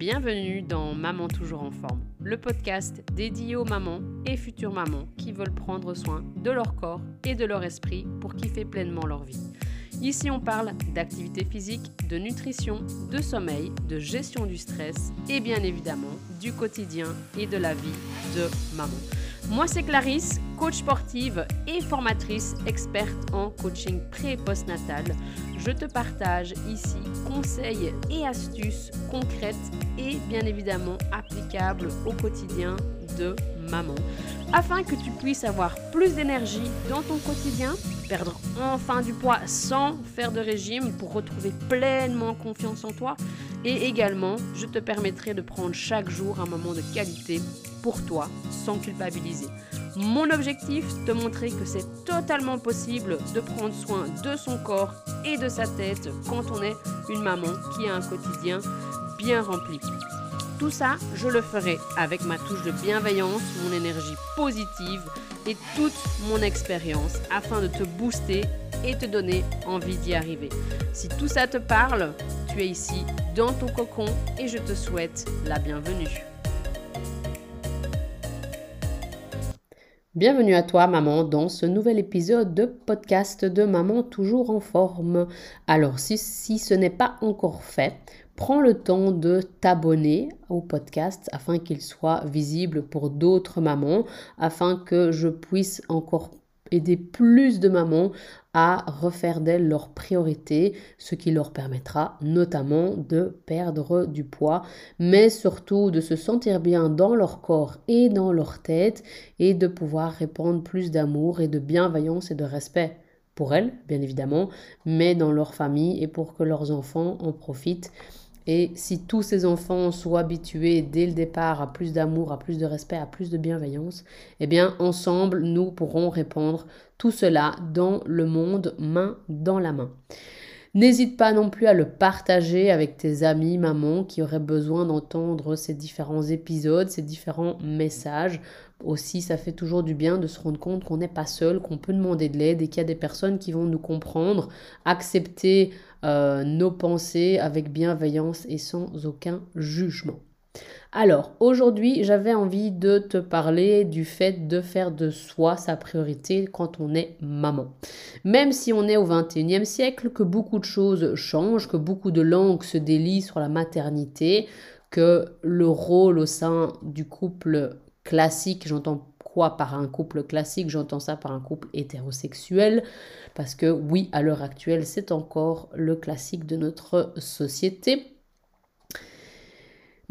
bienvenue dans Maman toujours en forme, le podcast dédié aux mamans et futures mamans qui veulent prendre soin de leur corps et de leur esprit pour kiffer pleinement leur vie. Ici, on parle d'activité physique, de nutrition, de sommeil, de gestion du stress et bien évidemment du quotidien et de la vie de maman. Moi, c'est Clarisse, coach sportive et formatrice experte en coaching pré et postnatal. Je te partage ici conseils et astuces concrètes et bien évidemment applicables au quotidien de maman afin que tu puisses avoir plus d'énergie dans ton quotidien, perdre enfin du poids sans faire de régime pour retrouver pleinement confiance en toi et également je te permettrai de prendre chaque jour un moment de qualité pour toi sans culpabiliser. Mon objectif, te montrer que c'est totalement possible de prendre soin de son corps et de sa tête quand on est une maman qui a un quotidien bien rempli. Tout ça, je le ferai avec ma touche de bienveillance, mon énergie positive et toute mon expérience afin de te booster et te donner envie d'y arriver. Si tout ça te parle, tu es ici dans ton cocon et je te souhaite la bienvenue. Bienvenue à toi maman dans ce nouvel épisode de podcast de Maman toujours en forme. Alors si, ce n'est pas encore fait, prends le temps de t'abonner au podcast afin qu'il soit visible pour d'autres mamans, afin que je puisse encore aider plus de mamans à refaire d'elles leur priorité, ce qui leur permettra notamment de perdre du poids, mais surtout de se sentir bien dans leur corps et dans leur tête et de pouvoir répandre plus d'amour et de bienveillance et de respect pour elles, bien évidemment, mais dans leur famille et pour que leurs enfants en profitent. Et si tous ces enfants sont habitués dès le départ à plus d'amour, à plus de respect, à plus de bienveillance, eh bien ensemble, nous pourrons répandre tout cela dans le monde main dans la main. N'hésite pas non plus à le partager avec tes amis, mamans qui auraient besoin d'entendre ces différents épisodes, ces différents messages. Aussi, ça fait toujours du bien de se rendre compte qu'on n'est pas seul, qu'on peut demander de l'aide et qu'il y a des personnes qui vont nous comprendre, accepter euh, nos pensées avec bienveillance et sans aucun jugement. Alors, aujourd'hui, j'avais envie de te parler du fait de faire de soi sa priorité quand on est maman. Même si on est au 21e siècle, que beaucoup de choses changent, que beaucoup de langues se délient sur la maternité, que le rôle au sein du couple classique, j'entends quoi par un couple classique, j'entends ça par un couple hétérosexuel, parce que oui, à l'heure actuelle, c'est encore le classique de notre société.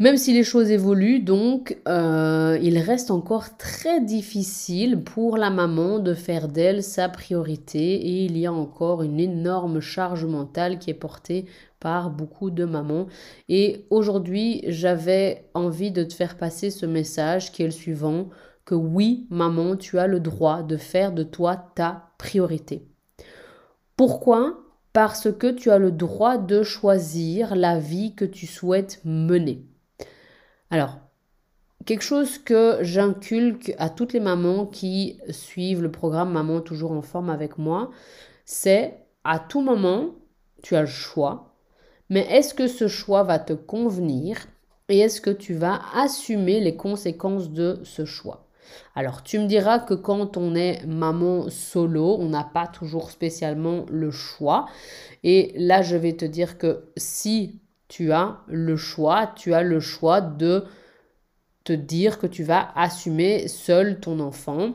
Même si les choses évoluent, donc, euh, il reste encore très difficile pour la maman de faire d'elle sa priorité et il y a encore une énorme charge mentale qui est portée par beaucoup de mamans. Et aujourd'hui, j'avais envie de te faire passer ce message qui est le suivant, que oui, maman, tu as le droit de faire de toi ta priorité. Pourquoi? Parce que tu as le droit de choisir la vie que tu souhaites mener. Alors, quelque chose que j'inculque à toutes les mamans qui suivent le programme Maman toujours en forme avec moi, c'est à tout moment, tu as le choix, mais est-ce que ce choix va te convenir et est-ce que tu vas assumer les conséquences de ce choix? Alors, tu me diras que quand on est maman solo, on n'a pas toujours spécialement le choix. Et là, je vais te dire que si tu as le choix, tu as le choix de te dire que tu vas assumer seul ton enfant.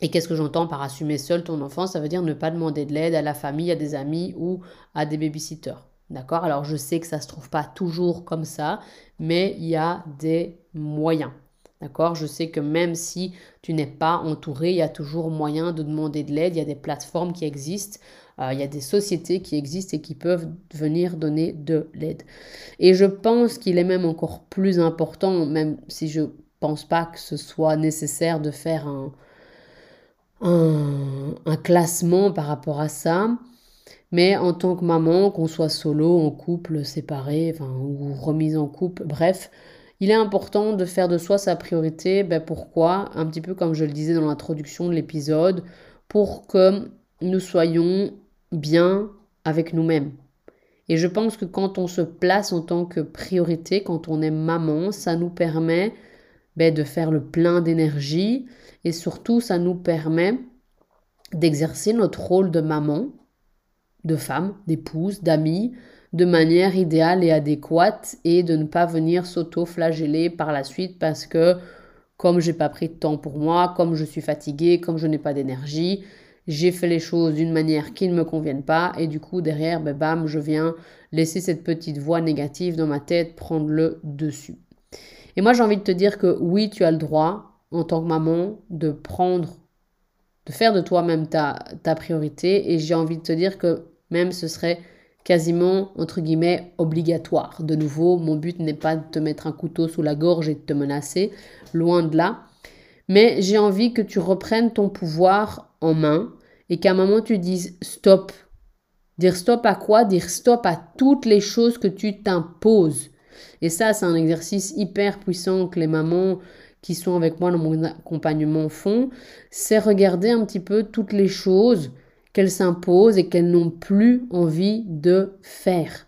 Et qu'est-ce que j'entends par assumer seul ton enfant? Ça veut dire ne pas demander de l'aide à la famille, à des amis ou à des babysitters. D'accord? Alors je sais que ça ne se trouve pas toujours comme ça, mais il y a des moyens. D'accord? Je sais que même si tu n'es pas entouré, il y a toujours moyen de demander de l'aide. Il y a des plateformes qui existent. Euh, il y a des sociétés qui existent et qui peuvent venir donner de l'aide. Et je pense qu'il est même encore plus important, même si je ne pense pas que ce soit nécessaire de faire un, un, classement par rapport à ça. Mais en tant que maman, qu'on soit solo, en couple, séparé, enfin, ou remise en couple, bref, il est important de faire de soi sa priorité. Ben pourquoi? Un petit peu comme je le disais dans l'introduction de l'épisode, pour que nous soyons bien avec nous-mêmes. Et je pense que quand on se place en tant que priorité, quand on est maman, ça nous permet ben, de faire le plein d'énergie et surtout ça nous permet d'exercer notre rôle de maman, de femme, d'épouse, d'amie, de manière idéale et adéquate et de ne pas venir s'auto-flageller par la suite parce que comme j'ai pas pris de temps pour moi, comme je suis fatiguée, comme je n'ai pas d'énergie, j'ai fait les choses d'une manière qui ne me convienne pas et du coup derrière, ben bam, je viens laisser cette petite voix négative dans ma tête prendre le dessus. Et moi j'ai envie de te dire que oui, tu as le droit en tant que maman de prendre, de faire de toi-même ta, ta priorité et j'ai envie de te dire que même ce serait quasiment, entre guillemets, obligatoire. De nouveau, mon but n'est pas de te mettre un couteau sous la gorge et de te menacer, loin de là. Mais j'ai envie que tu reprennes ton pouvoir en main et qu'à un moment tu dises stop. Dire stop à quoi? Dire stop à toutes les choses que tu t'imposes. Et ça, c'est un exercice hyper puissant que les mamans qui sont avec moi dans mon accompagnement font. C'est regarder un petit peu toutes les choses qu'elles s'imposent et qu'elles n'ont plus envie de faire.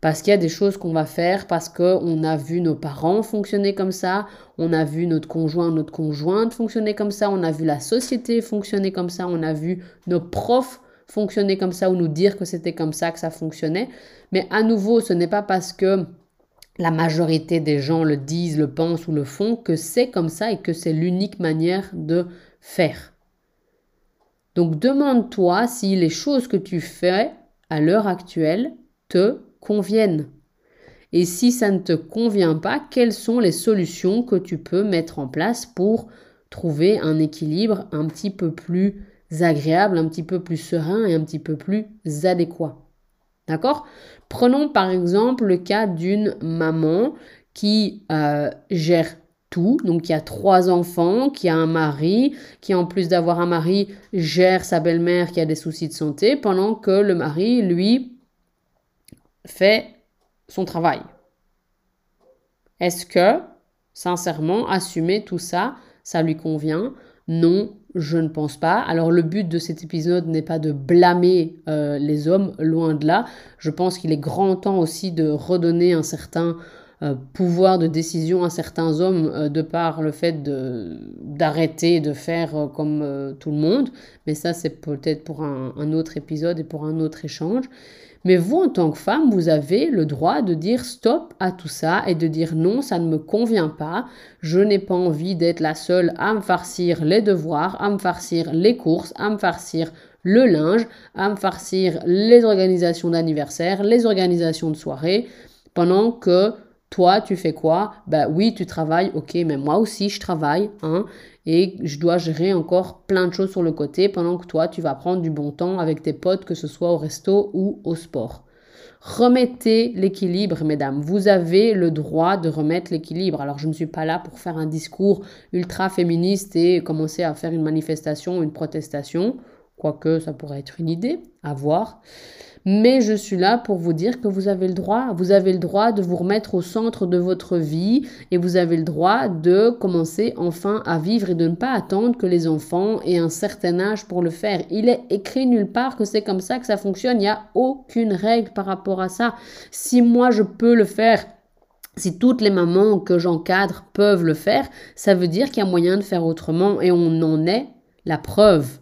Parce qu'il y a des choses qu'on va faire parce qu'on a vu nos parents fonctionner comme ça, on a vu notre conjoint, notre conjointe fonctionner comme ça, on a vu la société fonctionner comme ça, on a vu nos profs fonctionner comme ça ou nous dire que c'était comme ça que ça fonctionnait. Mais à nouveau, ce n'est pas parce que la majorité des gens le disent, le pensent ou le font que c'est comme ça et que c'est l'unique manière de faire. Donc demande-toi si les choses que tu fais à l'heure actuelle te conviennent. Et si ça ne te convient pas, quelles sont les solutions que tu peux mettre en place pour trouver un équilibre un petit peu plus agréable, un petit peu plus serein et un petit peu plus adéquat? D'accord? Prenons par exemple le cas d'une maman qui euh, gère tout. Donc y a trois enfants, qui a un mari, qui en plus d'avoir un mari gère sa belle-mère qui a des soucis de santé, pendant que le mari, lui, fait son travail. Est-ce que, sincèrement, assumer tout ça, ça lui convient? Non, je ne pense pas. Alors le but de cet épisode n'est pas de blâmer euh, les hommes, loin de là. Je pense qu'il est grand temps aussi de redonner un certain euh, pouvoir de décision à certains hommes euh, de par le fait d'arrêter de, faire comme tout le monde. Mais ça, c'est peut-être pour un, autre épisode et pour un autre échange. Mais vous, en tant que femme, vous avez le droit de dire stop à tout ça et de dire non, ça ne me convient pas. Je n'ai pas envie d'être la seule à me farcir les devoirs, à me farcir les courses, à me farcir le linge, à me farcir les organisations d'anniversaire, les organisations de soirée, pendant que toi, tu fais quoi? Ben oui, tu travailles, ok, mais moi aussi, je travaille, hein, et je dois gérer encore plein de choses sur le côté pendant que toi, tu vas prendre du bon temps avec tes potes, que ce soit au resto ou au sport. Remettez l'équilibre, mesdames. Vous avez le droit de remettre l'équilibre. Alors, je ne suis pas là pour faire un discours ultra féministe et commencer à faire une manifestation, une protestation, quoique ça pourrait être une idée à voir. Mais je suis là pour vous dire que vous avez le droit. Vous avez le droit de vous remettre au centre de votre vie et vous avez le droit de commencer enfin à vivre et de ne pas attendre que les enfants aient un certain âge pour le faire. Il est écrit nulle part que c'est comme ça que ça fonctionne. Il n'y a aucune règle par rapport à ça. Si moi je peux le faire, si toutes les mamans que j'encadre peuvent le faire, ça veut dire qu'il y a moyen de faire autrement et on en est la preuve.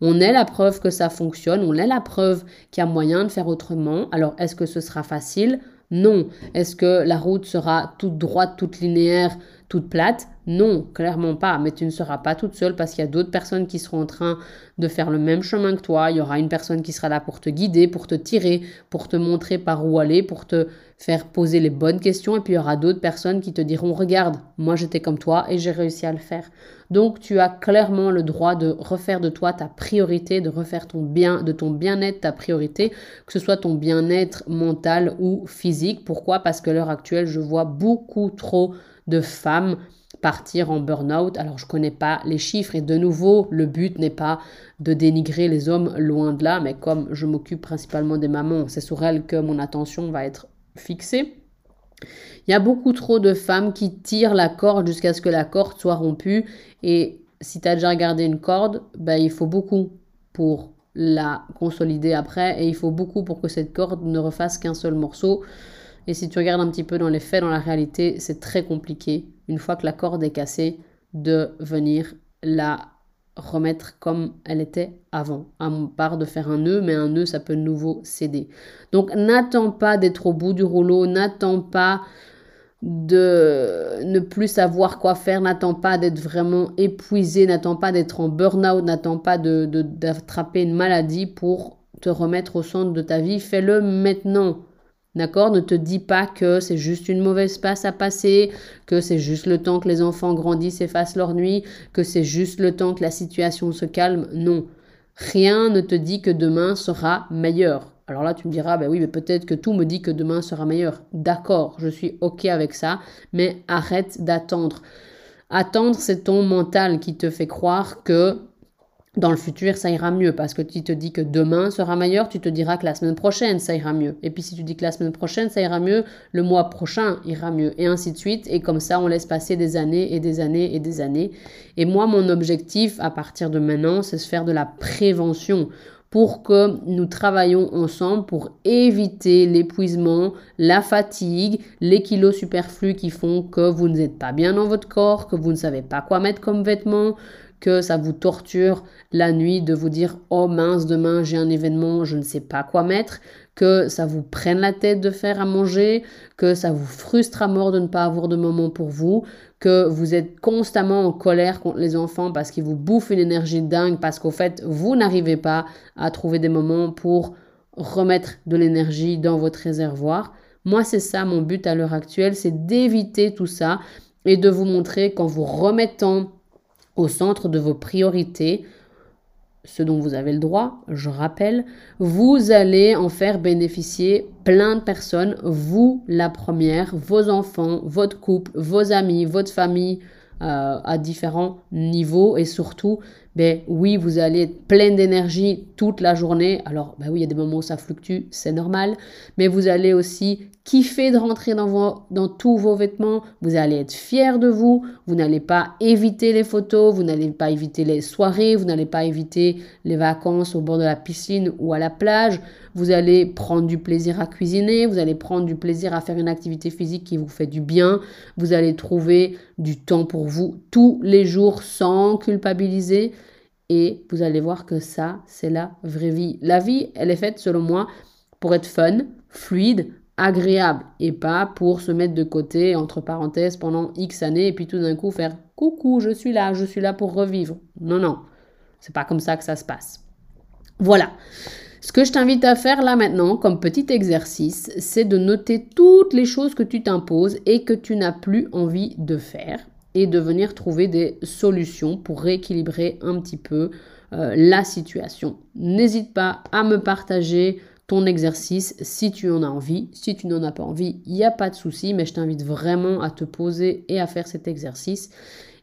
On est la preuve que ça fonctionne, on est la preuve qu'il y a moyen de faire autrement. Alors, est-ce que ce sera facile? Non. Est-ce que la route sera toute droite, toute linéaire, toute plate Non, clairement pas. Mais tu ne seras pas toute seule parce qu'il y a d'autres personnes qui seront en train de faire le même chemin que toi. Il y aura une personne qui sera là pour te guider, pour te tirer, pour te montrer par où aller, pour te faire poser les bonnes questions. Et puis il y aura d'autres personnes qui te diront, regarde, moi j'étais comme toi et j'ai réussi à le faire. Donc tu as clairement le droit de refaire de toi ta priorité, de refaire ton bien, de ton bien-être ta priorité, que ce soit ton bien-être mental ou physique. Pourquoi? Parce que l'heure actuelle, je vois beaucoup trop de femmes partir en burn-out. Alors je ne connais pas les chiffres et de nouveau, le but n'est pas de dénigrer les hommes loin de là, mais comme je m'occupe principalement des mamans, c'est sur elles que mon attention va être fixée. Il y a beaucoup trop de femmes qui tirent la corde jusqu'à ce que la corde soit rompue. Et si tu as déjà regardé une corde, ben, il faut beaucoup pour la consolider après et il faut beaucoup pour que cette corde ne refasse qu'un seul morceau. Et si tu regardes un petit peu dans les faits, dans la réalité, c'est très compliqué, une fois que la corde est cassée, de venir la remettre comme elle était avant. À part de faire un nœud, mais un nœud, ça peut de nouveau céder. Donc n'attends pas d'être au bout du rouleau, n'attends pas de ne plus savoir quoi faire, n'attends pas d'être vraiment épuisé, n'attends pas d'être en burn-out, n'attends pas d'attraper de, une maladie pour te remettre au centre de ta vie. Fais-le maintenant. D'accord? Ne te dis pas que c'est juste une mauvaise passe à passer, que c'est juste le temps que les enfants grandissent et fassent leur nuit, que c'est juste le temps que la situation se calme. Non. Rien ne te dit que demain sera meilleur. Alors là, tu me diras, ben oui, mais peut-être que tout me dit que demain sera meilleur. D'accord, je suis OK avec ça, mais arrête d'attendre. Attendre, c'est ton mental qui te fait croire que dans le futur, ça ira mieux parce que tu te dis que demain sera meilleur, tu te diras que la semaine prochaine, ça ira mieux. Et puis si tu dis que la semaine prochaine, ça ira mieux, le mois prochain ira mieux. Et ainsi de suite. Et comme ça, on laisse passer des années et des années et des années. Et moi, mon objectif à partir de maintenant, c'est de faire de la prévention pour que nous travaillions ensemble pour éviter l'épuisement, la fatigue, les kilos superflus qui font que vous n'êtes pas bien dans votre corps, que vous ne savez pas quoi mettre comme vêtements, que ça vous torture la nuit de vous dire oh mince demain j'ai un événement je ne sais pas quoi mettre que ça vous prenne la tête de faire à manger que ça vous frustre à mort de ne pas avoir de moment pour vous que vous êtes constamment en colère contre les enfants parce qu'ils vous bouffent une énergie dingue parce qu'au fait vous n'arrivez pas à trouver des moments pour remettre de l'énergie dans votre réservoir. Moi c'est ça mon but à l'heure actuelle c'est d'éviter tout ça et de vous montrer qu'en vous remettant au centre de vos priorités, ce dont vous avez le droit, je rappelle, vous allez en faire bénéficier plein de personnes, vous la première, vos enfants, votre couple, vos amis, votre famille, euh, à différents niveaux et surtout, ben oui, vous allez être plein d'énergie toute la journée. Alors, ben oui, il y a des moments où ça fluctue, c'est normal, mais vous allez aussi kiffer de rentrer dans, tous vos vêtements, vous allez être fier de vous, vous n'allez pas éviter les photos, vous n'allez pas éviter les soirées, vous n'allez pas éviter les vacances au bord de la piscine ou à la plage, vous allez prendre du plaisir à cuisiner, vous allez prendre du plaisir à faire une activité physique qui vous fait du bien, vous allez trouver du temps pour vous tous les jours sans culpabiliser. Et vous allez voir que ça, c'est la vraie vie. La vie, elle est faite selon moi pour être fun, fluide, agréable et pas pour se mettre de côté, entre parenthèses, pendant X années et puis tout d'un coup faire coucou, je suis là, je suis là pour revivre. Non, non, c'est pas comme ça que ça se passe. Voilà. Ce que je t'invite à faire là maintenant, comme petit exercice, c'est de noter toutes les choses que tu t'imposes et que tu n'as plus envie de faire et de venir trouver des solutions pour rééquilibrer un petit peu euh, la situation. N'hésite pas à me partager ton exercice si tu en as envie. Si tu n'en as pas envie, il n'y a pas de souci, mais je t'invite vraiment à te poser et à faire cet exercice.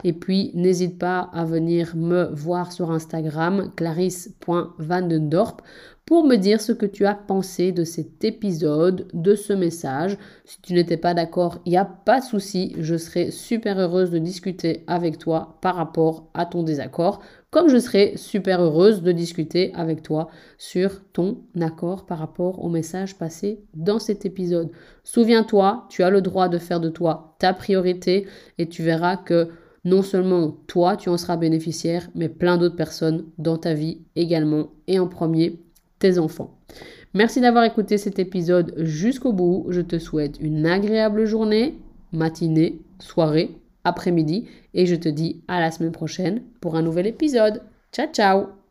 Et puis, n'hésite pas à venir me voir sur Instagram, clarisse.vandendorp, pour me dire ce que tu as pensé de cet épisode, de ce message. Si tu n'étais pas d'accord, il n'y a pas de souci, je serai super heureuse de discuter avec toi par rapport à ton désaccord, comme je serai super heureuse de discuter avec toi sur ton accord par rapport au message passé dans cet épisode. Souviens-toi, tu as le droit de faire de toi ta priorité et tu verras que non seulement toi, tu en seras bénéficiaire, mais plein d'autres personnes dans ta vie également. Et en premier, tes enfants. Merci d'avoir écouté cet épisode jusqu'au bout. Je te souhaite une agréable journée, matinée, soirée, après-midi. Et je te dis à la semaine prochaine pour un nouvel épisode. Ciao, ciao